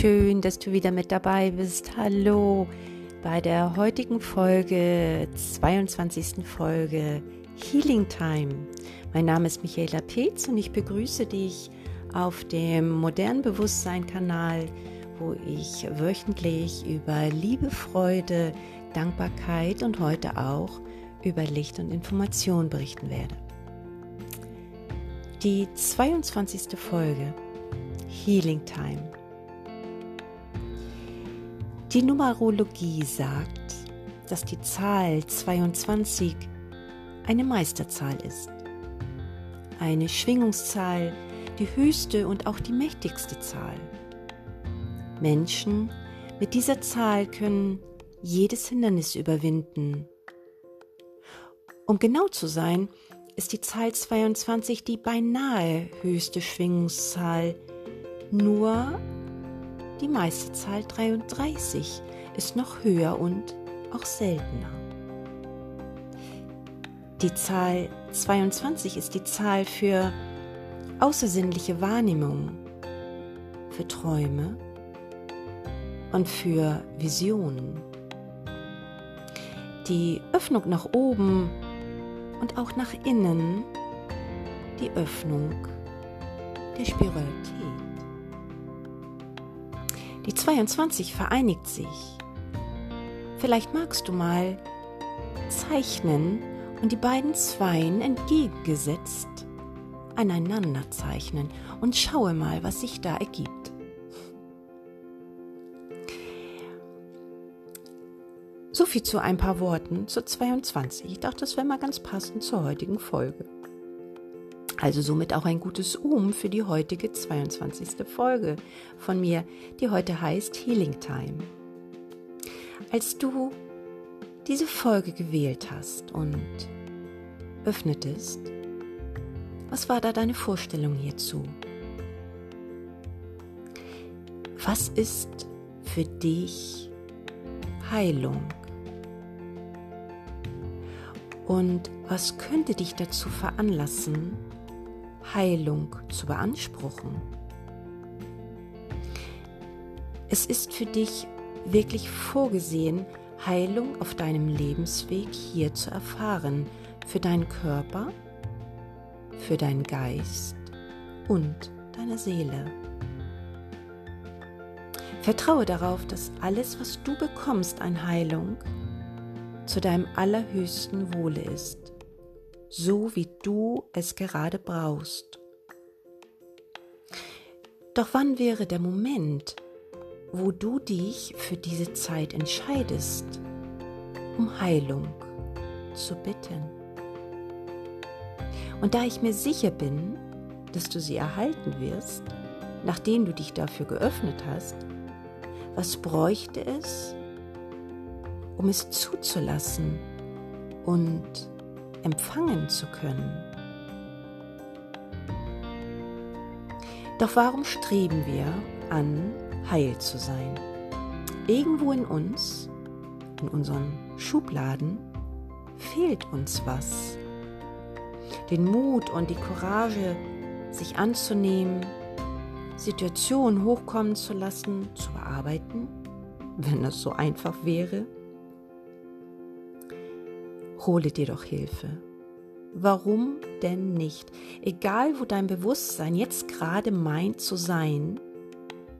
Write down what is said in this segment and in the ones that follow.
schön, dass du wieder mit dabei bist. Hallo bei der heutigen Folge, 22. Folge Healing Time. Mein Name ist Michaela Petz und ich begrüße dich auf dem Modern Bewusstsein Kanal, wo ich wöchentlich über Liebe, Freude, Dankbarkeit und heute auch über Licht und Information berichten werde. Die 22. Folge Healing Time. Die Numerologie sagt, dass die Zahl 22 eine Meisterzahl ist. Eine Schwingungszahl, die höchste und auch die mächtigste Zahl. Menschen mit dieser Zahl können jedes Hindernis überwinden. Um genau zu sein, ist die Zahl 22 die beinahe höchste Schwingungszahl nur die meiste Zahl 33 ist noch höher und auch seltener. Die Zahl 22 ist die Zahl für außersinnliche Wahrnehmungen, für Träume und für Visionen. Die Öffnung nach oben und auch nach innen, die Öffnung der Spiritualität. Die 22 vereinigt sich. Vielleicht magst du mal zeichnen und die beiden Zweien entgegengesetzt aneinander zeichnen und schaue mal, was sich da ergibt. So viel zu ein paar Worten zur 22. Ich dachte, das wäre mal ganz passend zur heutigen Folge. Also somit auch ein gutes Um für die heutige 22. Folge von mir, die heute heißt Healing Time. Als du diese Folge gewählt hast und öffnetest, was war da deine Vorstellung hierzu? Was ist für dich Heilung? Und was könnte dich dazu veranlassen, Heilung zu beanspruchen. Es ist für dich wirklich vorgesehen, Heilung auf deinem Lebensweg hier zu erfahren, für deinen Körper, für deinen Geist und deine Seele. Vertraue darauf, dass alles, was du bekommst an Heilung, zu deinem allerhöchsten Wohle ist so wie du es gerade brauchst. Doch wann wäre der Moment, wo du dich für diese Zeit entscheidest, um Heilung zu bitten? Und da ich mir sicher bin, dass du sie erhalten wirst, nachdem du dich dafür geöffnet hast, was bräuchte es, um es zuzulassen und empfangen zu können. Doch warum streben wir an, heil zu sein? Irgendwo in uns, in unseren Schubladen, fehlt uns was. Den Mut und die Courage, sich anzunehmen, Situationen hochkommen zu lassen, zu bearbeiten, wenn das so einfach wäre hole dir doch Hilfe. Warum denn nicht? Egal, wo dein Bewusstsein jetzt gerade meint zu sein,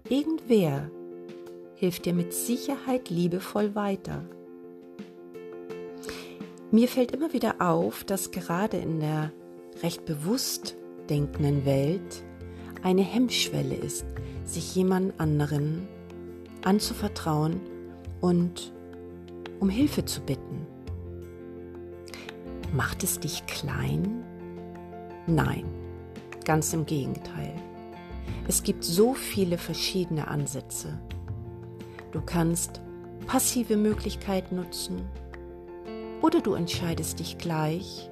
irgendwer hilft dir mit Sicherheit liebevoll weiter. Mir fällt immer wieder auf, dass gerade in der recht bewusst denkenden Welt eine Hemmschwelle ist, sich jemand anderen anzuvertrauen und um Hilfe zu bitten. Macht es dich klein? Nein, ganz im Gegenteil. Es gibt so viele verschiedene Ansätze. Du kannst passive Möglichkeiten nutzen oder du entscheidest dich gleich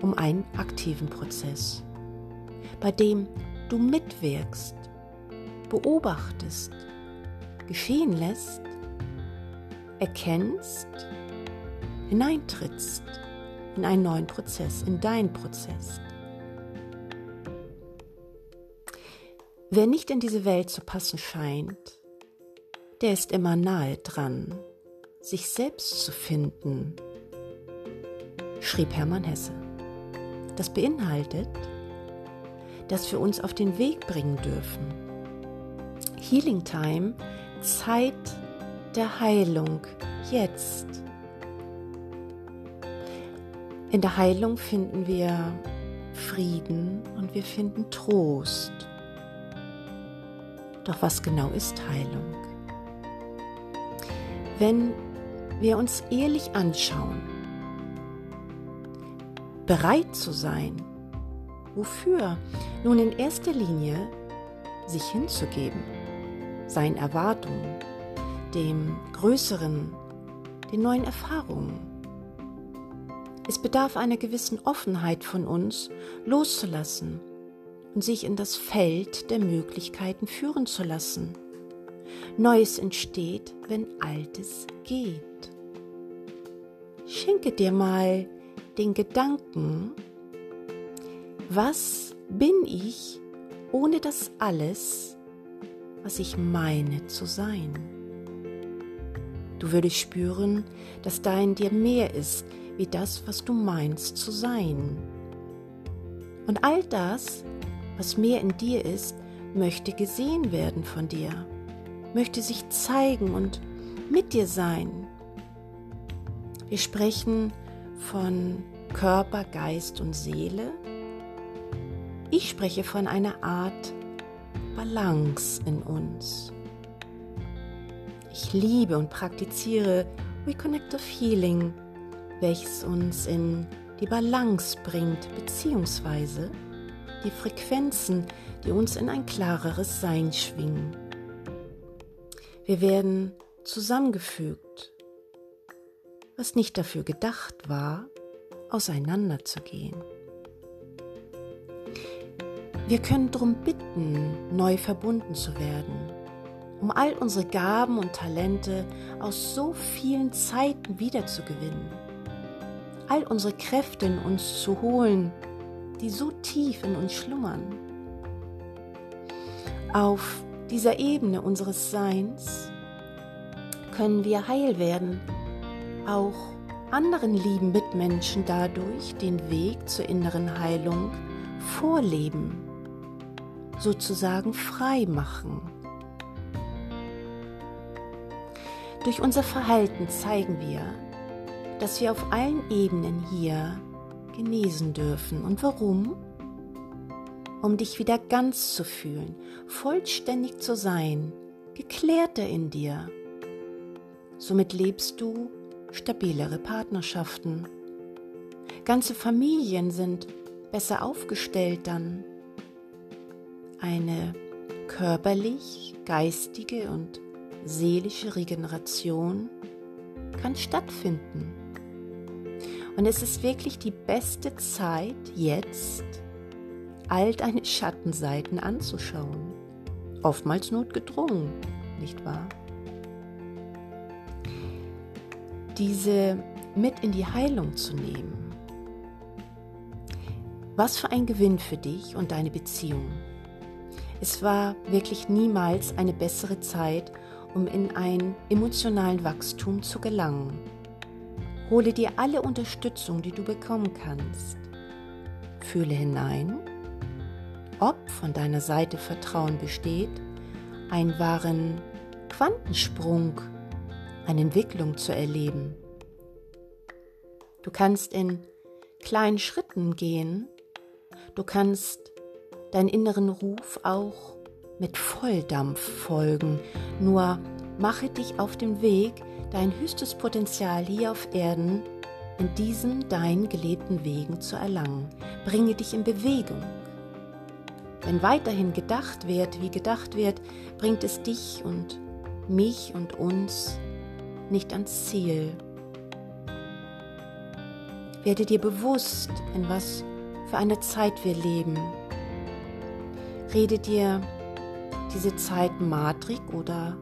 um einen aktiven Prozess, bei dem du mitwirkst, beobachtest, geschehen lässt, erkennst, hineintrittst in einen neuen Prozess, in deinen Prozess. Wer nicht in diese Welt zu passen scheint, der ist immer nahe dran, sich selbst zu finden, schrieb Hermann Hesse. Das beinhaltet, dass wir uns auf den Weg bringen dürfen. Healing Time, Zeit der Heilung, jetzt. In der Heilung finden wir Frieden und wir finden Trost. Doch was genau ist Heilung? Wenn wir uns ehrlich anschauen, bereit zu sein, wofür? Nun in erster Linie sich hinzugeben, seinen Erwartungen, dem Größeren, den neuen Erfahrungen. Es bedarf einer gewissen Offenheit von uns, loszulassen und sich in das Feld der Möglichkeiten führen zu lassen. Neues entsteht, wenn Altes geht. Schenke dir mal den Gedanken, was bin ich ohne das alles, was ich meine zu sein? Du würdest spüren, dass da in dir mehr ist, wie das, was du meinst zu sein. Und all das, was mehr in dir ist, möchte gesehen werden von dir, möchte sich zeigen und mit dir sein. Wir sprechen von Körper, Geist und Seele. Ich spreche von einer Art Balance in uns. Ich liebe und praktiziere Reconnective Healing, welches uns in die Balance bringt, beziehungsweise die Frequenzen, die uns in ein klareres Sein schwingen. Wir werden zusammengefügt, was nicht dafür gedacht war, auseinanderzugehen. Wir können darum bitten, neu verbunden zu werden, um all unsere Gaben und Talente aus so vielen Zeiten wiederzugewinnen, all unsere Kräfte in uns zu holen, die so tief in uns schlummern. Auf dieser Ebene unseres Seins können wir heil werden, auch anderen lieben Mitmenschen dadurch den Weg zur inneren Heilung vorleben, sozusagen frei machen. Durch unser Verhalten zeigen wir, dass wir auf allen Ebenen hier genesen dürfen. Und warum? Um dich wieder ganz zu fühlen, vollständig zu sein, geklärter in dir. Somit lebst du stabilere Partnerschaften. Ganze Familien sind besser aufgestellt dann. Eine körperlich, geistige und seelische Regeneration kann stattfinden. Und es ist wirklich die beste Zeit, jetzt all deine Schattenseiten anzuschauen. Oftmals notgedrungen, nicht wahr? Diese mit in die Heilung zu nehmen. Was für ein Gewinn für dich und deine Beziehung. Es war wirklich niemals eine bessere Zeit, um in ein emotionalen Wachstum zu gelangen. Hole dir alle Unterstützung, die du bekommen kannst. Fühle hinein, ob von deiner Seite Vertrauen besteht, einen wahren Quantensprung, eine Entwicklung zu erleben. Du kannst in kleinen Schritten gehen, du kannst deinen inneren Ruf auch mit Volldampf folgen, nur mache dich auf den Weg, dein höchstes Potenzial hier auf Erden in diesen deinen gelebten Wegen zu erlangen. Bringe dich in Bewegung. Wenn weiterhin gedacht wird, wie gedacht wird, bringt es dich und mich und uns nicht ans Ziel. Werde dir bewusst, in was für eine Zeit wir leben. Rede dir diese Zeit matrig oder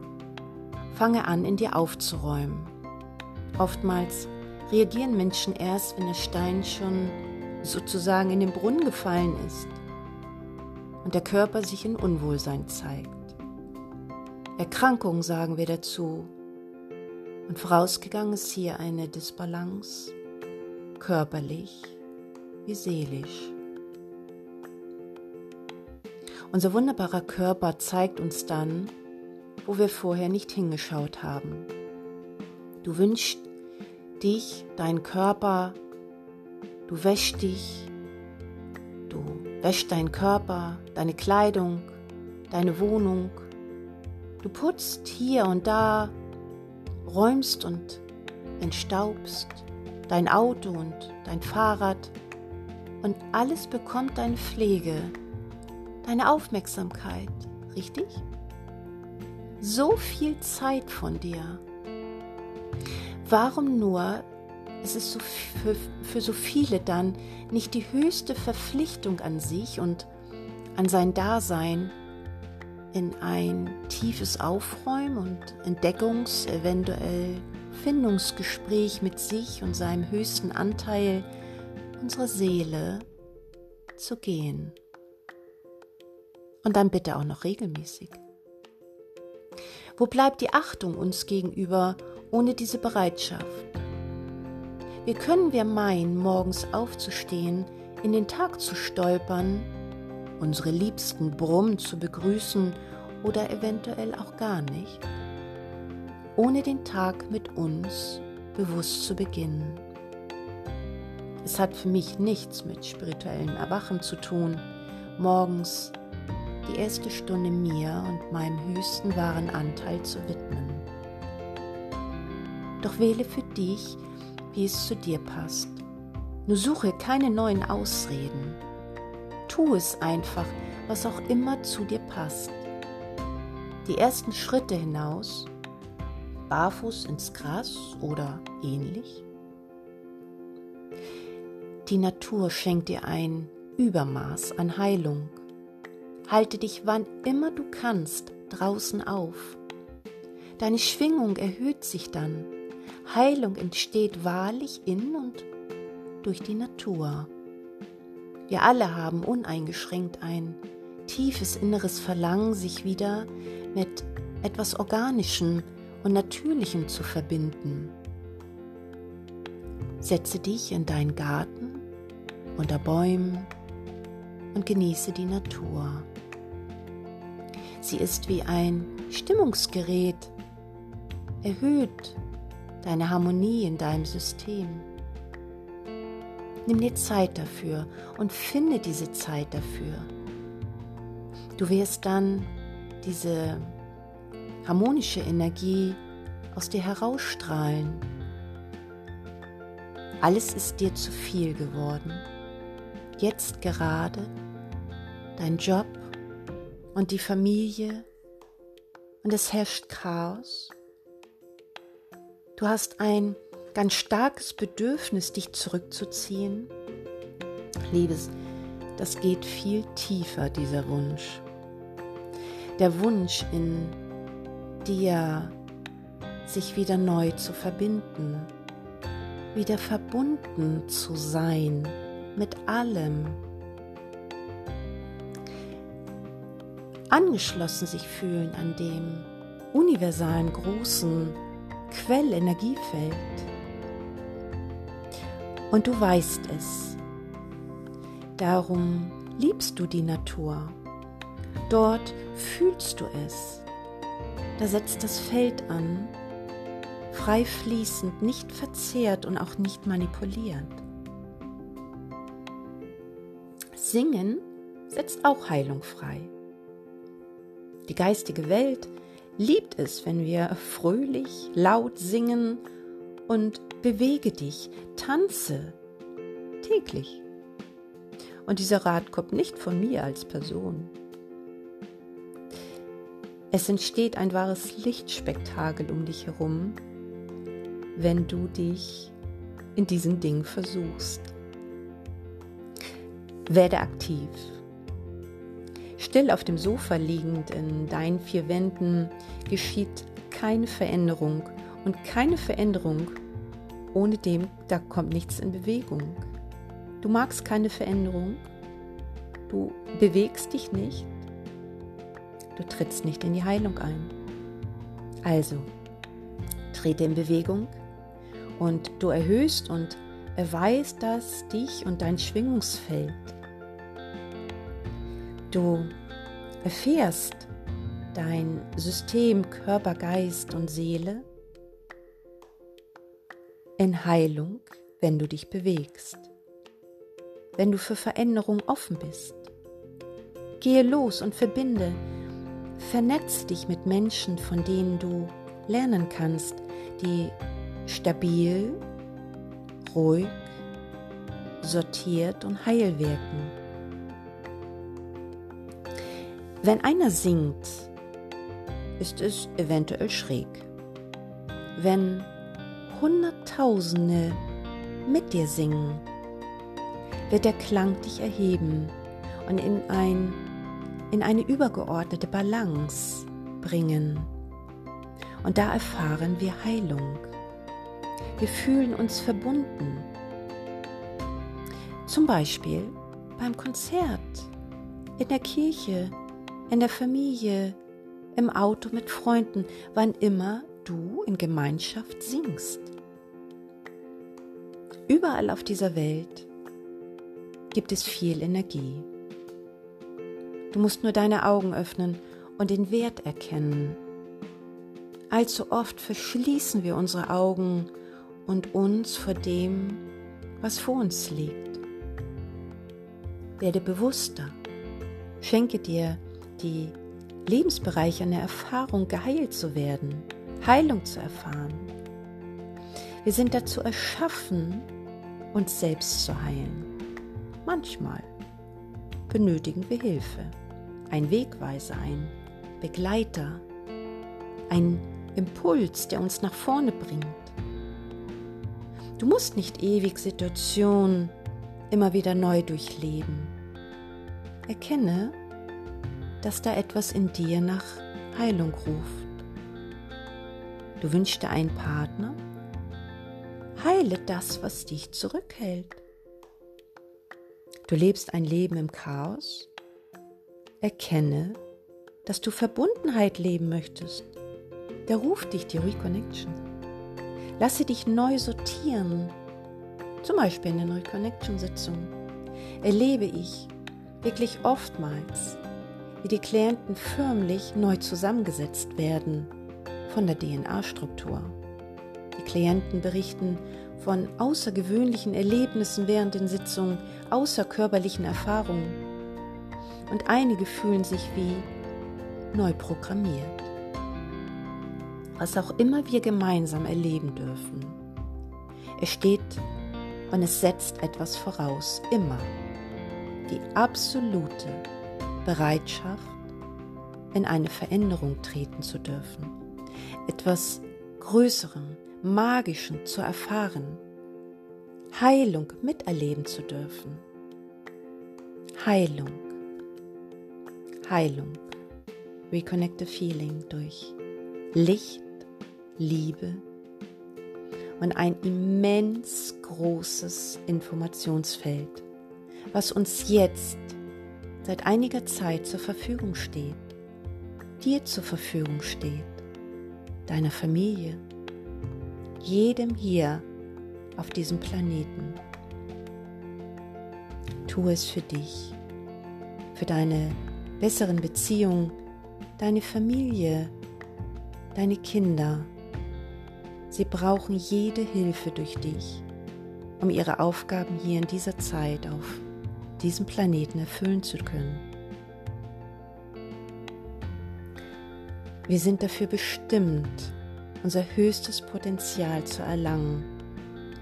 Fange an, in dir aufzuräumen. Oftmals reagieren Menschen erst, wenn der Stein schon sozusagen in den Brunnen gefallen ist. und der Körper sich in Unwohlsein zeigt. Erkrankung sagen wir dazu. Und vorausgegangen ist hier eine Disbalance, körperlich wie seelisch. Unser wunderbarer Körper zeigt uns dann, wo wir vorher nicht hingeschaut haben. Du wünschst dich, deinen Körper, du wäschst dich, du wäschst deinen Körper, deine Kleidung, deine Wohnung, du putzt hier und da, räumst und entstaubst dein Auto und dein Fahrrad und alles bekommt deine Pflege, deine Aufmerksamkeit, richtig? So viel Zeit von dir. Warum nur ist es so für, für so viele dann nicht die höchste Verpflichtung an sich und an sein Dasein in ein tiefes Aufräumen und Entdeckungs-, eventuell Findungsgespräch mit sich und seinem höchsten Anteil unserer Seele zu gehen. Und dann bitte auch noch regelmäßig. Wo bleibt die Achtung uns gegenüber ohne diese Bereitschaft? Wie können wir meinen, morgens aufzustehen, in den Tag zu stolpern, unsere Liebsten brumm zu begrüßen oder eventuell auch gar nicht, ohne den Tag mit uns bewusst zu beginnen? Es hat für mich nichts mit spirituellem Erwachen zu tun, morgens die erste Stunde mir und meinem höchsten wahren Anteil zu widmen. Doch wähle für dich, wie es zu dir passt. Nur suche keine neuen Ausreden. Tu es einfach, was auch immer zu dir passt. Die ersten Schritte hinaus, barfuß ins Gras oder ähnlich, die Natur schenkt dir ein Übermaß an Heilung. Halte dich wann immer du kannst draußen auf. Deine Schwingung erhöht sich dann. Heilung entsteht wahrlich in und durch die Natur. Wir alle haben uneingeschränkt ein tiefes inneres Verlangen, sich wieder mit etwas Organischem und Natürlichem zu verbinden. Setze dich in deinen Garten unter Bäumen und genieße die Natur. Sie ist wie ein Stimmungsgerät, erhöht deine Harmonie in deinem System. Nimm dir Zeit dafür und finde diese Zeit dafür. Du wirst dann diese harmonische Energie aus dir herausstrahlen. Alles ist dir zu viel geworden jetzt gerade dein Job und die Familie und es herrscht Chaos. Du hast ein ganz starkes Bedürfnis, dich zurückzuziehen. Liebes, das geht viel tiefer, dieser Wunsch. Der Wunsch in dir, sich wieder neu zu verbinden, wieder verbunden zu sein mit allem. Angeschlossen sich fühlen an dem universalen großen Quellenergiefeld. Und du weißt es. Darum liebst du die Natur. Dort fühlst du es. Da setzt das Feld an, frei fließend, nicht verzehrt und auch nicht manipuliert. Singen setzt auch Heilung frei. Die geistige Welt liebt es, wenn wir fröhlich, laut singen und bewege dich, tanze täglich. Und dieser Rat kommt nicht von mir als Person. Es entsteht ein wahres Lichtspektakel um dich herum, wenn du dich in diesen Dingen versuchst. Werde aktiv. Still auf dem Sofa liegend in deinen vier Wänden geschieht keine Veränderung und keine Veränderung ohne dem, da kommt nichts in Bewegung. Du magst keine Veränderung? du bewegst dich nicht, du trittst nicht in die Heilung ein. Also, trete in Bewegung und du erhöhst und erweist das dich und dein Schwingungsfeld. Du erfährst dein System Körper, Geist und Seele in Heilung, wenn du dich bewegst, wenn du für Veränderung offen bist. Gehe los und verbinde, vernetze dich mit Menschen, von denen du lernen kannst, die stabil, ruhig, sortiert und heil wirken. Wenn einer singt, ist es eventuell schräg. Wenn Hunderttausende mit dir singen, wird der Klang dich erheben und in, ein, in eine übergeordnete Balance bringen. Und da erfahren wir Heilung. Wir fühlen uns verbunden. Zum Beispiel beim Konzert, in der Kirche, in der Familie, im Auto mit Freunden, wann immer du in Gemeinschaft singst. Überall auf dieser Welt gibt es viel Energie. Du musst nur deine Augen öffnen und den Wert erkennen. Allzu oft verschließen wir unsere Augen und uns vor dem, was vor uns liegt. Werde bewusster. Schenke dir die lebensbereichernde Erfahrung, geheilt zu werden, Heilung zu erfahren. Wir sind dazu erschaffen, uns selbst zu heilen. Manchmal benötigen wir Hilfe, ein Wegweiser, ein Begleiter, ein Impuls, der uns nach vorne bringt. Du musst nicht ewig Situationen immer wieder neu durchleben. Erkenne, dass da etwas in dir nach Heilung ruft. Du wünschst dir einen Partner? Heile das, was dich zurückhält. Du lebst ein Leben im Chaos? Erkenne, dass du Verbundenheit leben möchtest. Der ruft dich die Reconnection. Lasse dich neu sortieren. Zum Beispiel in den Reconnection-Sitzungen erlebe ich wirklich oftmals, wie die Klienten förmlich neu zusammengesetzt werden von der DNA-Struktur. Die Klienten berichten von außergewöhnlichen Erlebnissen während den Sitzungen, außerkörperlichen Erfahrungen. Und einige fühlen sich wie neu programmiert. Was auch immer wir gemeinsam erleben dürfen. Es steht und es setzt etwas voraus, immer. Die absolute Bereitschaft, in eine Veränderung treten zu dürfen, etwas Größerem, Magischem zu erfahren, Heilung miterleben zu dürfen. Heilung, Heilung, Reconnect the Feeling durch Licht, Liebe und ein immens großes Informationsfeld, was uns jetzt seit einiger Zeit zur Verfügung steht, dir zur Verfügung steht, deiner Familie, jedem hier auf diesem Planeten. Tu es für dich, für deine besseren Beziehungen, deine Familie, deine Kinder. Sie brauchen jede Hilfe durch dich, um ihre Aufgaben hier in dieser Zeit auf diesen Planeten erfüllen zu können. Wir sind dafür bestimmt, unser höchstes Potenzial zu erlangen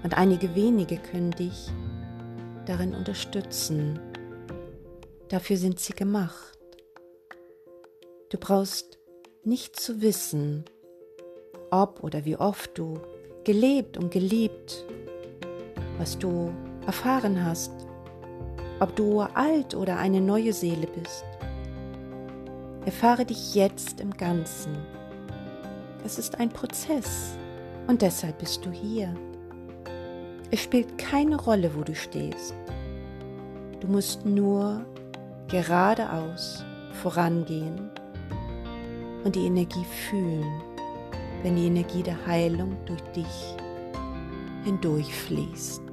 und einige wenige können dich darin unterstützen. Dafür sind sie gemacht. Du brauchst nicht zu wissen, ob oder wie oft du gelebt und geliebt, was du erfahren hast ob du alt oder eine neue Seele bist. Erfahre dich jetzt im Ganzen. Es ist ein Prozess und deshalb bist du hier. Es spielt keine Rolle, wo du stehst. Du musst nur geradeaus vorangehen und die Energie fühlen, wenn die Energie der Heilung durch dich hindurchfließt.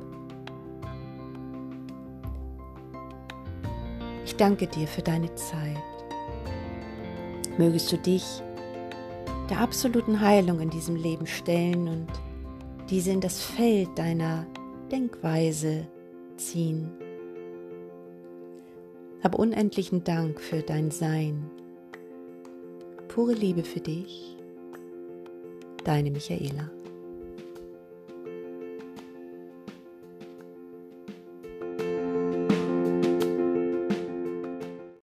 Ich danke dir für deine Zeit. Mögest du dich der absoluten Heilung in diesem Leben stellen und diese in das Feld deiner Denkweise ziehen. Hab unendlichen Dank für dein Sein. Pure Liebe für dich, deine Michaela.